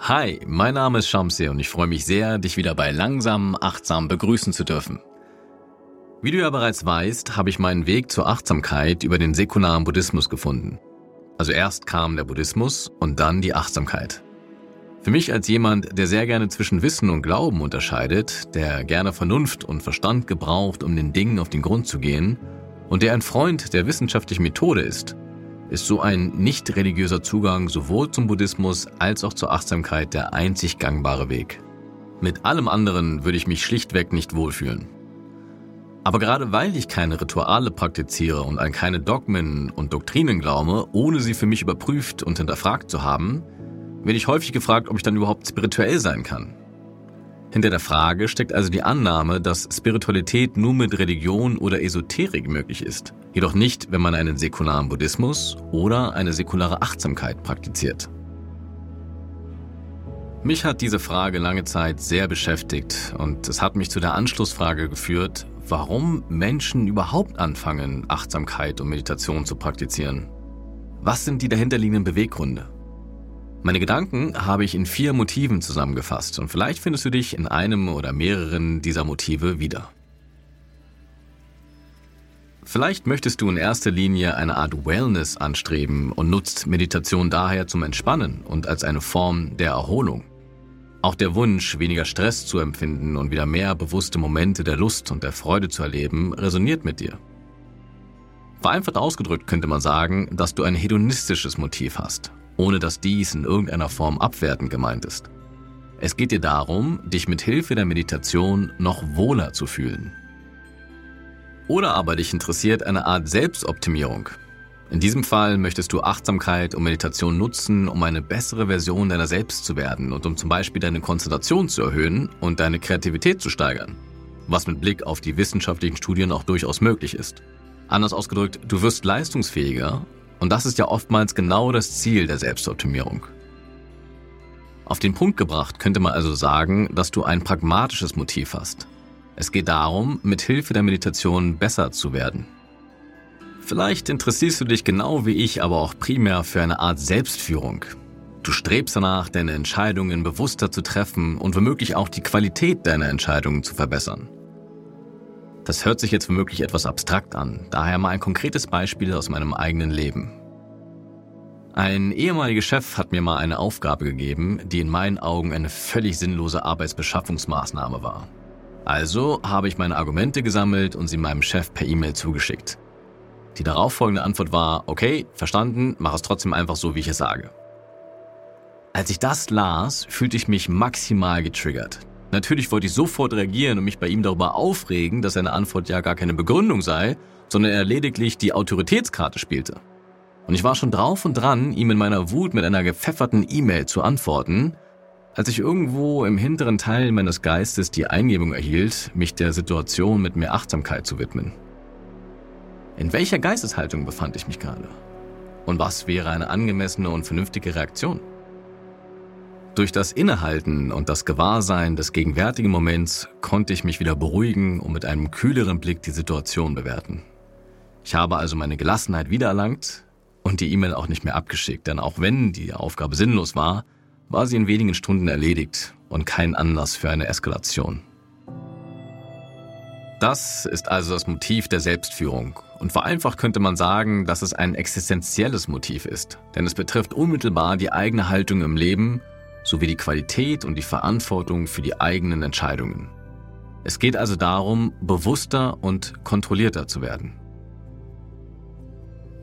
Hi, mein Name ist Shamsi und ich freue mich sehr, dich wieder bei Langsam Achtsam begrüßen zu dürfen. Wie du ja bereits weißt, habe ich meinen Weg zur Achtsamkeit über den säkularen Buddhismus gefunden. Also erst kam der Buddhismus und dann die Achtsamkeit. Für mich als jemand, der sehr gerne zwischen Wissen und Glauben unterscheidet, der gerne Vernunft und Verstand gebraucht, um den Dingen auf den Grund zu gehen, und der ein Freund der wissenschaftlichen Methode ist, ist so ein nicht religiöser Zugang sowohl zum Buddhismus als auch zur Achtsamkeit der einzig gangbare Weg. Mit allem anderen würde ich mich schlichtweg nicht wohlfühlen. Aber gerade weil ich keine Rituale praktiziere und an keine Dogmen und Doktrinen glaube, ohne sie für mich überprüft und hinterfragt zu haben, werde ich häufig gefragt, ob ich dann überhaupt spirituell sein kann. Hinter der Frage steckt also die Annahme, dass Spiritualität nur mit Religion oder Esoterik möglich ist, jedoch nicht, wenn man einen säkularen Buddhismus oder eine säkulare Achtsamkeit praktiziert. Mich hat diese Frage lange Zeit sehr beschäftigt und es hat mich zu der Anschlussfrage geführt, warum Menschen überhaupt anfangen, Achtsamkeit und Meditation zu praktizieren. Was sind die dahinterliegenden Beweggründe? Meine Gedanken habe ich in vier Motiven zusammengefasst und vielleicht findest du dich in einem oder mehreren dieser Motive wieder. Vielleicht möchtest du in erster Linie eine Art Wellness anstreben und nutzt Meditation daher zum Entspannen und als eine Form der Erholung. Auch der Wunsch, weniger Stress zu empfinden und wieder mehr bewusste Momente der Lust und der Freude zu erleben, resoniert mit dir. Vereinfacht ausgedrückt könnte man sagen, dass du ein hedonistisches Motiv hast ohne dass dies in irgendeiner Form abwertend gemeint ist. Es geht dir darum, dich mit Hilfe der Meditation noch wohler zu fühlen. Oder aber dich interessiert eine Art Selbstoptimierung. In diesem Fall möchtest du Achtsamkeit und Meditation nutzen, um eine bessere Version deiner selbst zu werden und um zum Beispiel deine Konzentration zu erhöhen und deine Kreativität zu steigern, was mit Blick auf die wissenschaftlichen Studien auch durchaus möglich ist. Anders ausgedrückt, du wirst leistungsfähiger und das ist ja oftmals genau das Ziel der Selbstoptimierung. Auf den Punkt gebracht könnte man also sagen, dass du ein pragmatisches Motiv hast. Es geht darum, mit Hilfe der Meditation besser zu werden. Vielleicht interessierst du dich genau wie ich aber auch primär für eine Art Selbstführung. Du strebst danach, deine Entscheidungen bewusster zu treffen und womöglich auch die Qualität deiner Entscheidungen zu verbessern. Das hört sich jetzt womöglich etwas abstrakt an, daher mal ein konkretes Beispiel aus meinem eigenen Leben. Ein ehemaliger Chef hat mir mal eine Aufgabe gegeben, die in meinen Augen eine völlig sinnlose Arbeitsbeschaffungsmaßnahme war. Also habe ich meine Argumente gesammelt und sie meinem Chef per E-Mail zugeschickt. Die darauffolgende Antwort war, okay, verstanden, mach es trotzdem einfach so, wie ich es sage. Als ich das las, fühlte ich mich maximal getriggert. Natürlich wollte ich sofort reagieren und mich bei ihm darüber aufregen, dass seine Antwort ja gar keine Begründung sei, sondern er lediglich die Autoritätskarte spielte. Und ich war schon drauf und dran, ihm in meiner Wut mit einer gepfefferten E-Mail zu antworten, als ich irgendwo im hinteren Teil meines Geistes die Eingebung erhielt, mich der Situation mit mehr Achtsamkeit zu widmen. In welcher Geisteshaltung befand ich mich gerade? Und was wäre eine angemessene und vernünftige Reaktion? Durch das Innehalten und das Gewahrsein des gegenwärtigen Moments konnte ich mich wieder beruhigen und mit einem kühleren Blick die Situation bewerten. Ich habe also meine Gelassenheit wiedererlangt und die E-Mail auch nicht mehr abgeschickt, denn auch wenn die Aufgabe sinnlos war, war sie in wenigen Stunden erledigt und kein Anlass für eine Eskalation. Das ist also das Motiv der Selbstführung. Und vereinfacht könnte man sagen, dass es ein existenzielles Motiv ist, denn es betrifft unmittelbar die eigene Haltung im Leben sowie die Qualität und die Verantwortung für die eigenen Entscheidungen. Es geht also darum, bewusster und kontrollierter zu werden.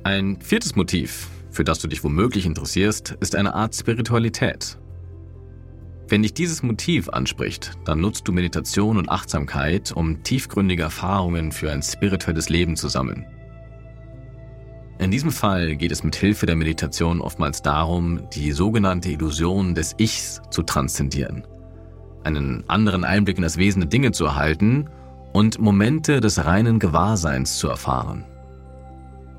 Ein viertes Motiv, für das du dich womöglich interessierst, ist eine Art Spiritualität. Wenn dich dieses Motiv anspricht, dann nutzt du Meditation und Achtsamkeit, um tiefgründige Erfahrungen für ein spirituelles Leben zu sammeln. In diesem Fall geht es mit Hilfe der Meditation oftmals darum, die sogenannte Illusion des Ichs zu transzendieren, einen anderen Einblick in das Wesen der Dinge zu erhalten und Momente des reinen Gewahrseins zu erfahren.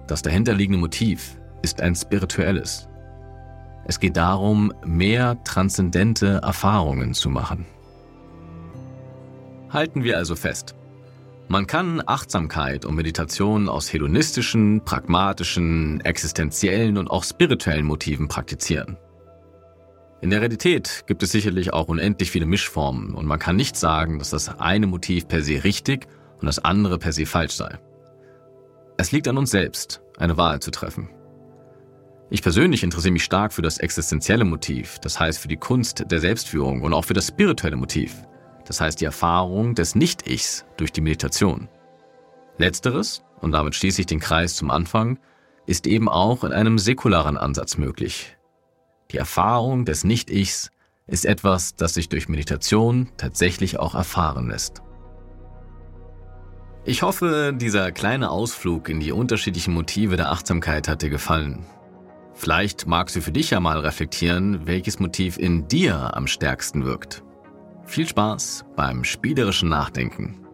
Das dahinterliegende Motiv ist ein spirituelles. Es geht darum, mehr transzendente Erfahrungen zu machen. Halten wir also fest. Man kann Achtsamkeit und Meditation aus hedonistischen, pragmatischen, existenziellen und auch spirituellen Motiven praktizieren. In der Realität gibt es sicherlich auch unendlich viele Mischformen und man kann nicht sagen, dass das eine Motiv per se richtig und das andere per se falsch sei. Es liegt an uns selbst, eine Wahl zu treffen. Ich persönlich interessiere mich stark für das existenzielle Motiv, das heißt für die Kunst der Selbstführung und auch für das spirituelle Motiv, das heißt die Erfahrung des Nicht-Ichs durch die Meditation. Letzteres, und damit schließe ich den Kreis zum Anfang, ist eben auch in einem säkularen Ansatz möglich. Die Erfahrung des Nicht-Ichs ist etwas, das sich durch Meditation tatsächlich auch erfahren lässt. Ich hoffe, dieser kleine Ausflug in die unterschiedlichen Motive der Achtsamkeit hat dir gefallen. Vielleicht magst du für dich ja mal reflektieren, welches Motiv in dir am stärksten wirkt. Viel Spaß beim spielerischen Nachdenken.